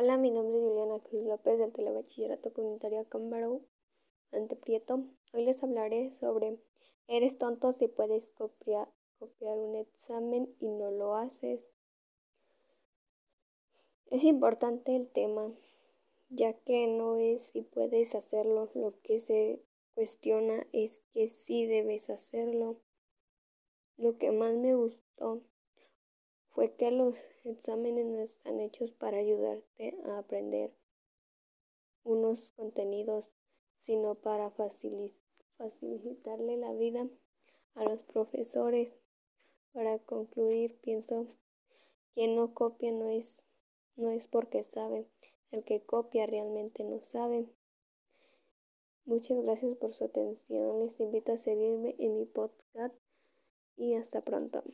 Hola, mi nombre es Juliana Cruz López del Telebachillerato Comunitario Cámbaro Anteprieto. Hoy les hablaré sobre ¿Eres tonto si puedes copiar, copiar un examen y no lo haces? Es importante el tema, ya que no es si puedes hacerlo, lo que se cuestiona es que sí debes hacerlo. Lo que más me gustó fue que los exámenes no están hechos para ayudarte a aprender unos contenidos, sino para facilitarle la vida a los profesores. Para concluir, pienso que no copia no es, no es porque sabe, el que copia realmente no sabe. Muchas gracias por su atención. Les invito a seguirme en mi podcast y hasta pronto.